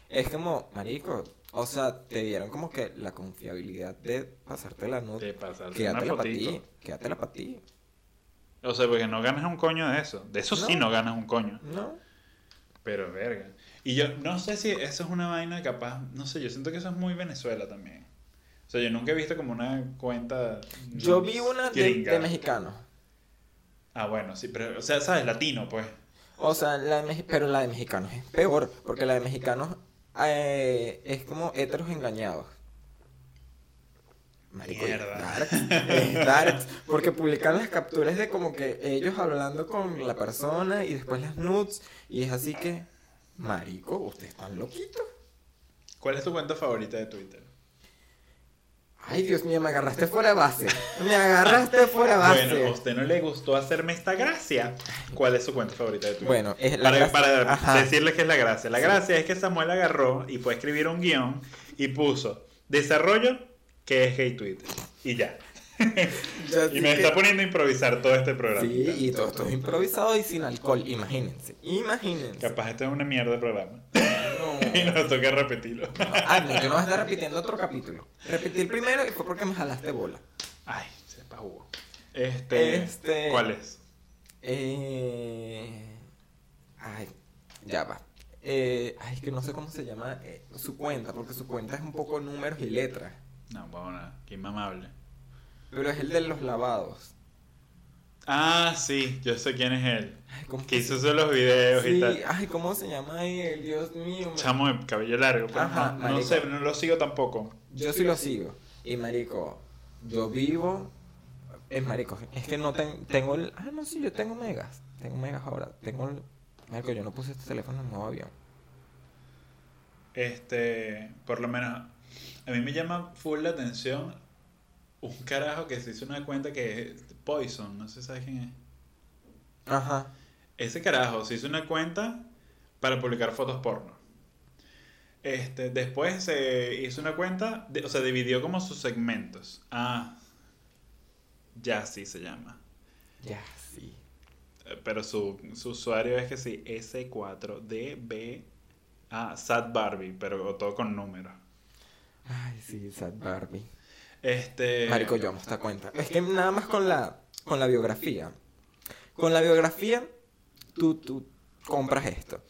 Es como, marico, o sea, te dieron como que la confiabilidad de pasarte la De nota. pasarte una Quédatela para ti, quédatela para ti. O sea, porque no ganas un coño de eso. De eso sí No. ganas un coño. ¿No? Pero verga. Y yo no sé si eso es una vaina capaz, no sé, yo siento que eso es muy Venezuela también. O sea, yo nunca he visto como una cuenta Yo vi una de, de mexicanos. Ah, bueno, sí, pero, o sea, sabes, latino, pues. O sea, la de pero la de mexicanos es peor, porque la de mexicanos eh, es como heteros engañados. Marico, darks, es darks, porque publican las capturas de como que ellos hablando con la persona y después las nudes, y es así que, marico, ustedes están loquitos. ¿Cuál es tu cuenta favorita de Twitter? Ay, Dios mío, me agarraste fuera base. Me agarraste fuera base. Bueno, a usted no le gustó hacerme esta gracia. ¿Cuál es su cuenta favorita de Twitter? Bueno, es la para, gracia- para Ajá. decirles que es la gracia. La gracia es que Samuel agarró y fue a escribir un guion y puso desarrollo que es gay Twitter. Y ya. Y me que- está poniendo a improvisar todo este programa. Sí, y todo esto es improvisado y sin alcohol, imagínense, imagínense. Capaz este es una mierda de programa. [LAUGHS] y nos toca repetirlo. Ah, no, yo no voy a estar repitiendo otro capítulo. Repetí el primero y fue porque me jalaste bola. Ay, sepa jugo. Este, Este- ¿Cuál es? Eh... Ay, ya va. Eh, ay, que no sé cómo se llama eh, su cuenta, porque su cuenta es un poco números y letras. No, bueno, qué inmamable. Pero es el de los lavados. Ah, sí, yo sé quién es él. Ay, ¿cómo Que hizo solo los videos y tal. ay, ¿cómo se llama él? Dios mío. me- Chamo de cabello largo, pero Ajá, no, sé, no lo sigo tampoco. Yo sí lo sigo. Y marico, yo vivo. Es marico, es que no ten- tengo el. Ah, no, sí, yo tengo megas. Tengo megas ahora. Tengo el. Marico, yo no puse este teléfono en el nuevo avión. Este, por lo menos, a mí me llama full la atención un carajo que se hizo una cuenta que es Poison, no sé si sabes quién es. Ajá. Ese carajo se hizo una cuenta para publicar fotos porno. Este, después se hizo una cuenta, de- o sea, dividió como sus segmentos. Ah, ya sí se llama. Ya, sí. Eh, Pero su, su usuario es que sí, S4DB. Ah, Sad Barbie, pero todo con números. Ay, sí, Sad Barbie. Este. Marico, yo amo esta cuenta. Es que nada más con la, con la biografía. Con la biografía, tú, tú compras esto.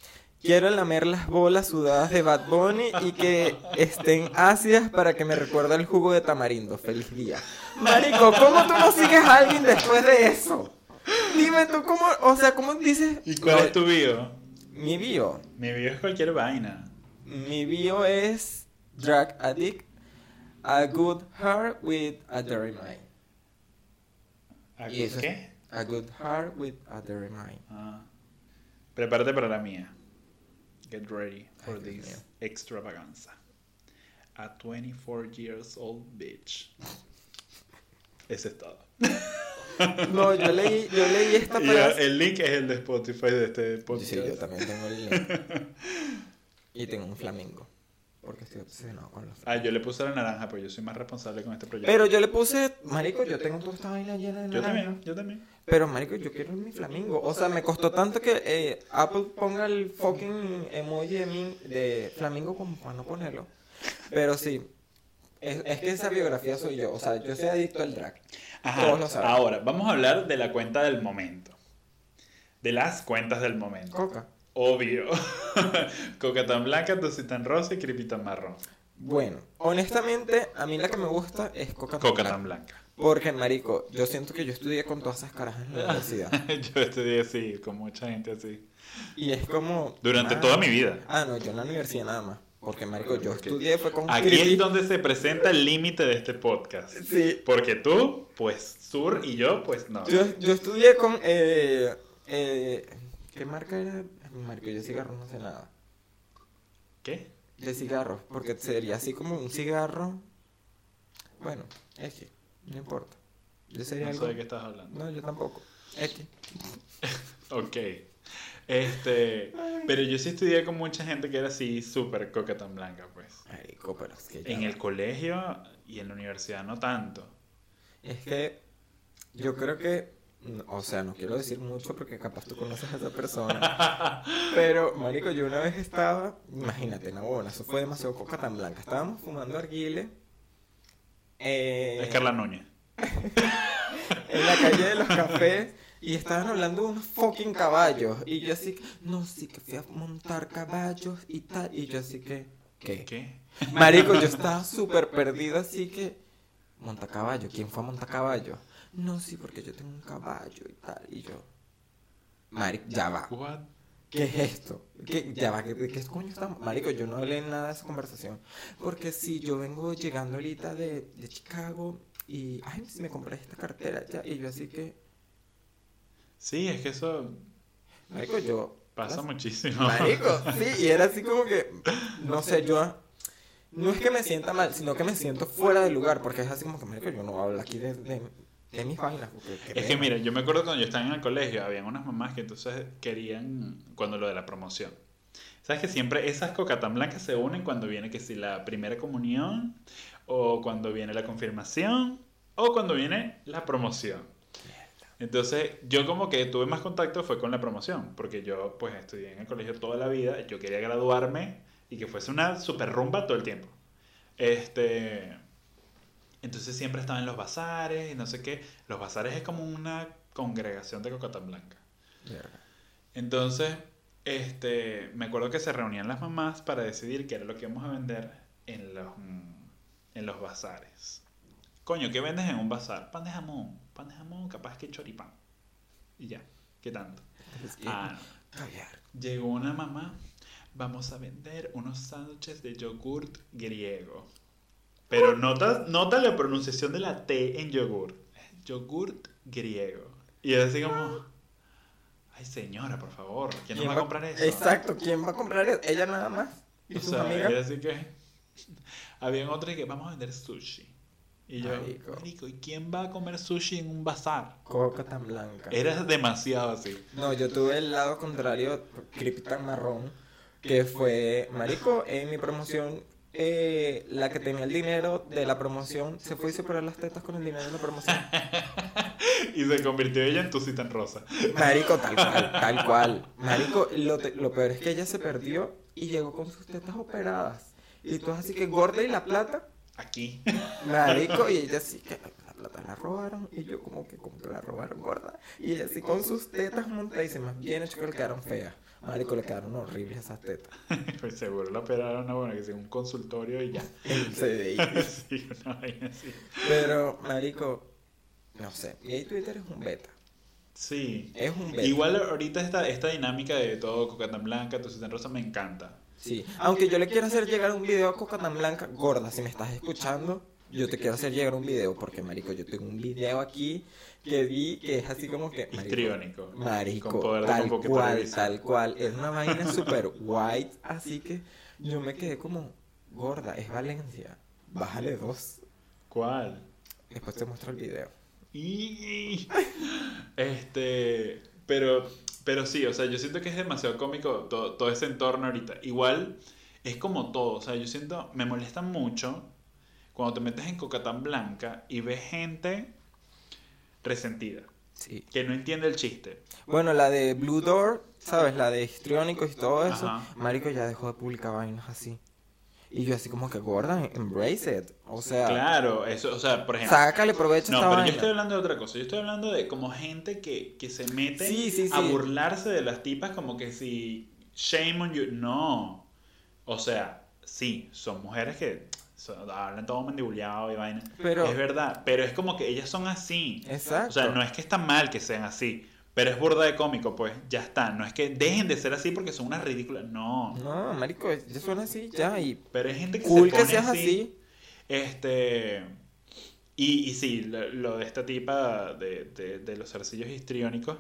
Quiero lamer las bolas sudadas de Bad Bunny y que estén ácidas para que me recuerde el jugo de tamarindo. Feliz día. Marico, ¿cómo tú no sigues a alguien después de eso? Dime tú cómo, o sea, ¿cómo dices? ¿Y cuál es tu bio? Mi bio. Mi bio es cualquier vaina. Mi bio es Drag Addict, a good heart with a dirty mind. ¿A eso es- ¿Qué? A good heart with a dirty mind. Ah. Prepárate para la mía. Get ready for Ay, this extravaganza. A 24 years old bitch. Ese es todo. [LAUGHS] No, yo leí, yo leí esta Y frase. el link es el de Spotify de este podcast. Sí, yo también tengo el link. [LAUGHS] Y tengo un flamingo. Porque estoy obsesionado con los Ah, yo le puse la naranja, pues yo soy más responsable con este proyecto. Pero yo le puse, marico, yo tengo toda esta vaina llena de yo naranja. también, yo también. Pero, marico, yo quiero mi flamingo. O sea, me costó tanto que eh, Apple ponga el fucking emoji de, mi, de flamingo como para no ponerlo. Pero sí, es, es que esa biografía soy yo. O sea, yo soy adicto al drag. Ajá, Todos lo saben. ahora, vamos a hablar de la cuenta del momento. De las cuentas del momento. Coca. Obvio. [LAUGHS] Coca tan blanca, Tosi tan rosa y Creepy tan marrón. Bueno, honestamente, a mí la que me gusta es Coca. Coca Blanca. tan blanca. Porque, marico, yo siento que yo estudié con todas esas carajas en la universidad. [LAUGHS] Yo estudié así, con mucha gente así. Y es como... Durante toda mi vida. Ah, no, yo en la universidad nada más. Porque, marico, yo estudié fue con Aquí creepy. es donde se presenta el límite de este podcast. Sí. Porque tú, pues, Sur y yo, pues no. Yo, yo estudié con... Eh, eh, ¿Qué marca era? Marico, yo de cigarros no sé nada. ¿Qué? De cigarros. Porque sería así como un cigarro... Bueno, es que... No importa. Yo sería No sé algo... de qué estás hablando. No, yo tampoco. Es [LAUGHS] que... Ok. Este, pero yo sí estudié con mucha gente que era así súper coca tan blanca, pues. Marico, pero es que... ya En el colegio y en la universidad no tanto. Es que yo creo que, o sea, no quiero decir mucho porque capaz tú conoces a esa persona. [LAUGHS] Pero, marico, yo una vez estaba, imagínate, bueno, eso fue demasiado coca tan blanca. Estábamos fumando arguile eh, Es Carla Núñez. [LAUGHS] en la calle de los cafés y estaban hablando de unos fucking caballos. Y yo así, que, no, sí que fui a montar caballos y tal. Y yo así que, ¿qué? ¿Qué? Marico, yo estaba súper perdido, así que. Montacaballo, ¿quién fue a Montacaballo? No, sí, porque yo tengo un caballo y tal. Y yo. Marico, ya va. What? ¿Qué es esto? ¿Qué, ya va, ¿qué, qué coño estamos? Marico, yo no hablé nada de esa conversación. Porque si yo vengo llegando ahorita de, de Chicago y. Ay, si me compré esta cartera ya. Y yo así que. Sí, es que eso Marico, yo. pasa muchísimo. Marico, sí, y era así como que, [LAUGHS] no sé, yo, no es que me sienta mal, sino que me siento fuera de lugar, porque es así como que, marico, yo no hablo aquí de, de, de mis qué Es que mira, yo me acuerdo cuando yo estaba en el colegio, habían unas mamás que entonces querían, cuando lo de la promoción. ¿Sabes que siempre esas coca tan blancas se unen cuando viene que si la primera comunión, o cuando viene la confirmación, o cuando viene la promoción? Entonces, yo como que tuve más contacto fue con la promoción, porque yo pues estudié en el colegio toda la vida, yo quería graduarme y que fuese una super rumba todo el tiempo. Este, entonces siempre estaba en los bazares y no sé qué. Los bazares es como una congregación de Cocatán Blanca. Verga. Entonces, este, me acuerdo que se reunían las mamás para decidir qué era lo que íbamos a vender en los, mm, en los bazares. Coño, ¿qué vendes en un bazar? Pan de jamón, pan de jamón, capaz que choripán. Y ya, ¿qué tanto? Ah, no. Llegó una mamá, vamos a vender unos sándwiches de yogurt griego. Pero nota, nota la pronunciación de la T en yogurt. Yogurt griego. Y es así como, ay señora, por favor, ¿quién nos va a comprar eso? Exacto, ¿quién va a comprar eso? Ella nada más. ¿Y O sus sea, amigas? era así que [LAUGHS] habían otros que vamos a vender sushi. Y yo, Marico. marico, ¿y quién va a comer sushi en un bazar? Coca tan blanca. Era demasiado así. No, yo tuve el lado contrario, creepy tan marrón, que fue, marico, en mi promoción, eh, la que tenía el dinero de la promoción, se fue y se las tetas con el dinero de la promoción. [LAUGHS] Y se convirtió ella en tu cita en rosa. Marico, tal cual, tal cual. Marico, lo, te- lo peor es que ella se perdió y llegó con sus tetas operadas. Y tú así que gorda y la plata, Aquí. marico, y ella así que la plata la robaron. Y yo como que como que la robaron gorda. Y ella así con sus tetas montadísimas, bien hecho que le quedaron feas. Marico, le quedaron horribles esas tetas. [LAUGHS] Pues seguro la operaron, no, bueno, que sea un consultorio y ya. [LAUGHS] [LAUGHS] Sí, una vaina así. Pero, marico, no sé. Y ahí Twitter es un beta. Sí. Es un beta. Igual ahorita esta, esta dinámica de todo Cocatán Blanca, tu cita en rosa me encanta. Sí. Aunque yo le quiero hacer llegar un video a Coca tan Blanca, gorda, si me estás escuchando, yo te quiero hacer llegar un video. Porque, marico, yo tengo un video aquí que vi que es así como que. marico, Histriónico. Marico, poder de tal cual, tal cual. Es una vaina súper white, así que yo me quedé como, gorda, es Valencia. Bájale dos. ¿Cuál? Después te muestro el video. Y este, pero pero sí, o sea, yo siento que es demasiado cómico todo, todo ese entorno ahorita. Igual es como todo, o sea, yo siento me molesta mucho cuando te metes en Cocatán Blanca y ves gente resentida, Sí. que no entiende el chiste. Bueno, la de Blue Door, ¿sabes? La de histriónicos y todo eso. Ajá. Marico ya dejó de publicar vainas así. Y yo así como que gorda, embrace it. O sea, Claro, eso, o sea, por ejemplo, sácale provecho a No, pero vaina. yo estoy hablando de otra cosa. Yo estoy hablando de como gente que, que se mete Sí, sí, a burlarse de las tipas como que si shame on you. No. O sea, sí, son mujeres que son- hablan todo mandibuleado y vaina. Pero- es verdad, pero es como que ellas son así. Exacto. O sea, no es que está mal que sean así, pero es burda de cómico, pues ya está. No es que dejen de ser así porque son unas ridículas. No. No, marico, ya suena así ya y Pero hay gente que cool se que pone seas así. así. Este. Y, y sí, lo, lo de esta tipa de, de, de los arcillos histriónicos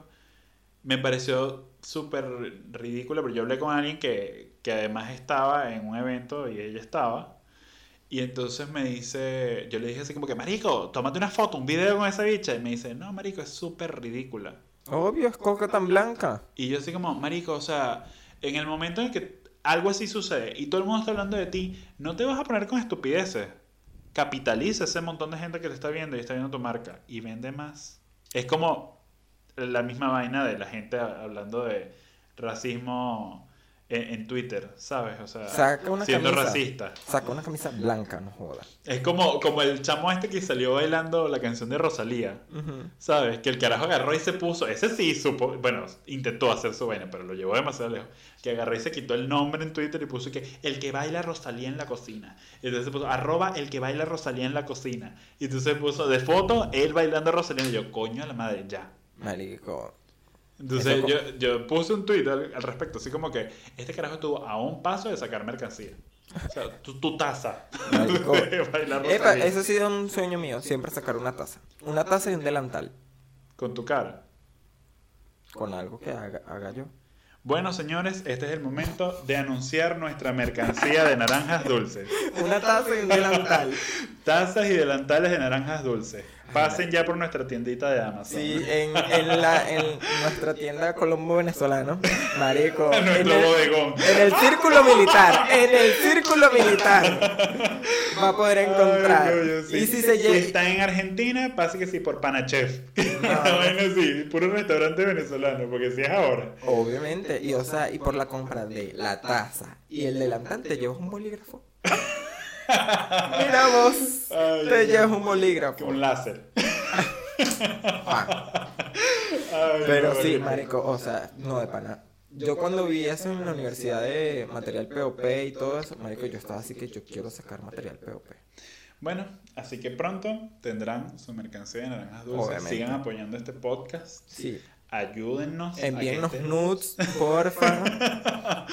me pareció súper ridículo, pero yo hablé con alguien que, que además estaba en un evento y ella estaba. Y entonces me dice, yo le dije así como que, Marico, tómate una foto, un video con esa bicha. Y me dice, no, Marico, es súper ridícula. Obvio, es coca tan blanca. Y yo así como, marico, o sea, en el momento en que algo así sucede y todo el mundo está hablando de ti, no te vas a poner con estupideces. Capitaliza ese montón de gente que te está viendo y está viendo tu marca y vende más. Es como la misma vaina de la gente hablando de racismo en, Twitter, ¿sabes? O sea, Saca una siendo camisa. racista. Saca una camisa blanca, no joda. Es como, como el chamo este que salió bailando la canción de Rosalía. ¿Sabes? Que el carajo agarró y se puso. Ese sí supo. Bueno, intentó hacer su vaina, pero lo llevó demasiado lejos. Que agarró y se quitó el nombre en Twitter y puso que el que baila Rosalía en la cocina. Y entonces se puso arroba el que baila Rosalía en la cocina. Y entonces puso de foto él bailando Rosalía. Y yo, coño a la madre, ya. Marico. Entonces yo, yo puse un tweet al, al respecto, así como que este carajo estuvo a un paso de sacar mercancía. O sea, tu, tu taza [LAUGHS] Epa, eso ha sido un sueño mío, siempre sacar una taza. Una taza y un delantal. con tu cara. Con algo que haga, haga yo. Bueno, señores, este es el momento de anunciar nuestra mercancía de naranjas dulces. Una taza y un delantal. Tazas y delantales de naranjas dulces. Pasen ya por nuestra tiendita de Amazon. Sí, en, en, la, en nuestra tienda Colombo Venezolano. Marico. [LAUGHS] En En el, bodegón. en el círculo militar. En el círculo militar. Va a poder encontrar. Ay, sí. Y si se Si llega. está en Argentina, pase que sí por Panachef. No. bueno, sí, puro restaurante venezolano, porque si es ahora. Obviamente, y o sea, y por la compra de la taza y el delantal te llevas un bolígrafo. [LAUGHS] Mira vos, Ay, te llevas un bolígrafo. Un láser. [LAUGHS] Ay, pero no, sí, marico. marico, o sea, no de pana. Yo cuando vi eso en la universidad de material POP y todo eso, marico, yo estaba así que yo quiero sacar material POP. Bueno, así que pronto tendrán su mercancía de naranjas dulces. Obviamente. Sigan apoyando este podcast. Sí, Ayúdennos. envíennos nudes, [LAUGHS] porfa.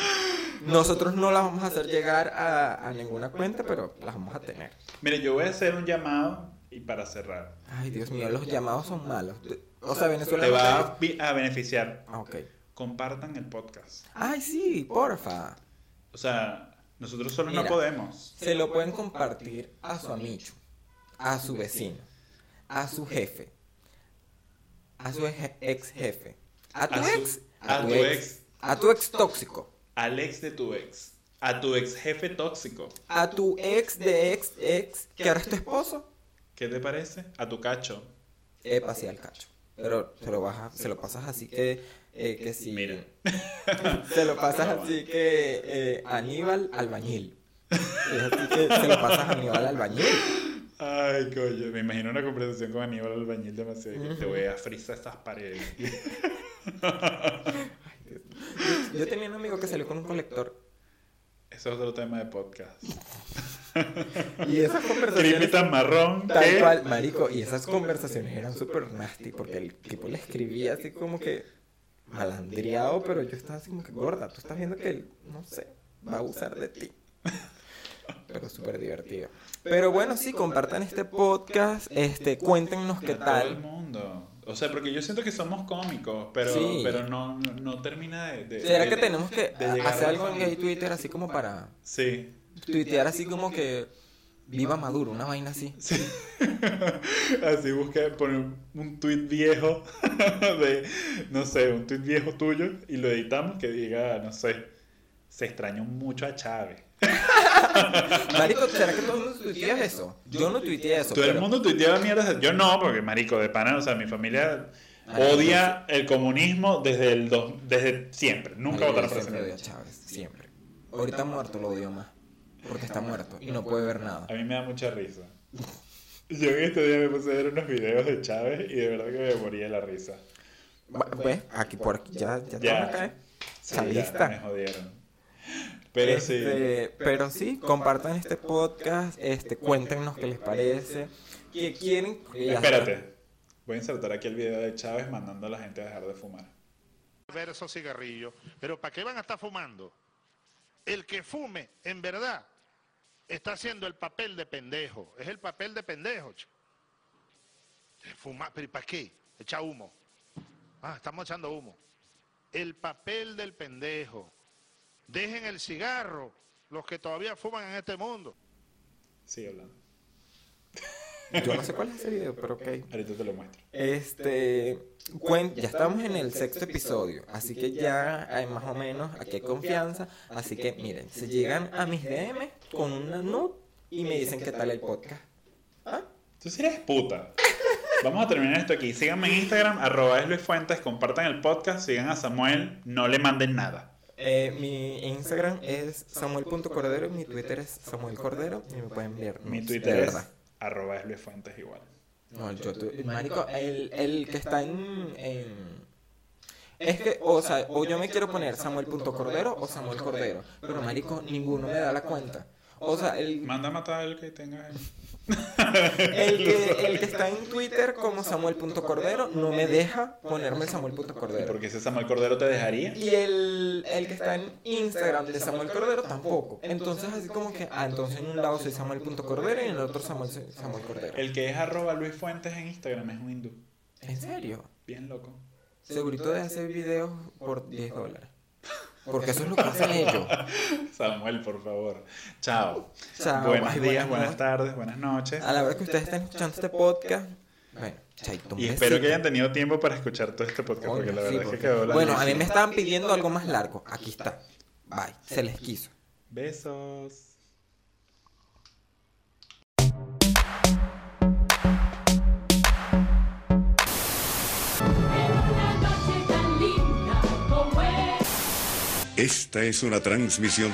Nosotros no las vamos a hacer llegar a, a ninguna cuenta, pero las vamos a tener. Mire, yo voy a hacer un llamado y para cerrar. Ay, Dios mío, los llamados son malos. O sea, Venezuela Te va a beneficiar. Ah, ok. Compartan el podcast. Ay, sí, porfa. O sea, nosotros solo no podemos. Se lo pueden compartir a su amicho, a su vecino, a su jefe, a su ex jefe, a tu ex, a tu ex. a tu ex tóxico, Al ex de tu ex. A tu ex jefe tóxico. a tu ex de ex ex que ahora es tu esposo. ¿Qué te parece? A tu cacho. Epa, sí, al cacho. Pero se lo, bajas, se lo pasas así que, eh, que si... Mira. [LAUGHS] Se lo [LAUGHS] pasas así que eh, Aníbal albañil. Es así que se lo pasas a Aníbal albañil. Ay, coño. Me imagino una conversación con Aníbal Albañil demasiado. que Te Ujú. voy a frizar estas paredes. [LAUGHS] Yo tenía un amigo que salió con un colector Eso es otro tema de podcast. Y esas conversaciones tan marrón. tal que- cual, marico, y esas conversaciones eran súper nasty porque el tipo le escribía así como que malandriado, pero yo estaba así como que gorda, tú estás viendo que él, no sé, va a abusar de ti. Pero súper divertido. Pero bueno, sí, compartan este podcast, este, cuéntenos qué todo el tal. mundo. O sea, porque yo siento que somos cómicos, pero, Sí. pero no, no, no termina de, de- ¿Será de- que tenemos que hacer algo en gay Twitter así como para Sí. Tuitear así como que viva Maduro, una vaina así? Sí. [LAUGHS] Así busqué poner un tweet viejo [LAUGHS] de, no sé, un tweet viejo tuyo y lo editamos que diga, no sé, se extrañó mucho a Chávez. [LAUGHS] Marico, ¿será que todo el mundo tuitea eso? Yo no tuiteé eso. Todo el mundo tuiteaba mierda. Yo no, porque marico, de pana, o sea, mi familia Marico, odia el comunismo desde el dos, desde siempre. Nunca votaron por ese Chávez, siempre. Ahorita muerto lo odio más. Porque está muerto y no puede ver nada. A mí me da mucha risa. Yo en este día me puse a ver unos videos de Chávez y de verdad que me moría de la risa. ¿Ves? Aquí por aquí ya, ya, Ya. caer. Sí, Chavista. ya, me jodieron. Pero sí. Este, Pero sí, compartan este podcast, este, cuéntenos qué les parece. ¿Qué quieren? Está. Espérate. Voy a insertar aquí el video de Chávez mandando a la gente a dejar de fumar. ver esos cigarrillos. Pero ¿para qué van a estar fumando? El que fume, en verdad, está haciendo el papel de pendejo. Es el papel de pendejo. Fumar, pero ¿y para qué? Echa humo. Ah, estamos echando humo. El papel del pendejo. Dejen el cigarro, los que todavía fuman en este mundo. Sigue hablando. Yo no sé cuál es ese video, pero ok. Ahorita te lo muestro. Este, cuen- ya estamos en el sexto episodio, así que ya hay más o menos, aquí hay confianza, así que miren, se llegan a mis DM con una note y me dicen qué tal el podcast. ¿Ah? Tú sí eres puta. Vamos a terminar esto aquí. Síganme en Instagram, arroba es Luis Fuentes, compartan el podcast, sigan a Samuel, no le manden nada. Eh, mi Instagram es samuel.cordero y mi Twitter es Samuel Cordero y me pueden ver. Mi Twitter de es verdad. Arroba es Luis Fuentes igual. No, yo tu- marico, el, el que está en, en- es que, o sea, o yo me quiero poner Samuel.cordero o Samuel Cordero, pero marico, ninguno me da la cuenta. O sea, el, Manda a matar al que tenga. el [LAUGHS] que, el que está en Twitter como Samuel.cordero no me deja ponerme el Samuel.cordero. Porque ese Samuel Cordero te dejaría. Y el, el que está en Instagram de Samuel Cordero tampoco. Entonces así como que, ah, entonces en un lado soy Samuel.cordero y en el otro Samuel, Samuel Cordero. El que es arroba Luis Fuentes en Instagram es un hindú. ¿En serio? Bien loco. Segurito de hacer videos por 10 dólares. Porque eso es lo que hacen [LAUGHS] ellos. Samuel, por favor. Chao. Chao. Buenos días, buenas tardes, buenas noches. A la hora que ustedes estén escuchando este podcast, bueno, chaito. Y espero que hayan tenido tiempo para escuchar todo este podcast, porque la verdad es que quedó la Bueno, a mí me estaban pidiendo algo más largo. Aquí está. Bye. Se les quiso. Besos. Esta es una transmisión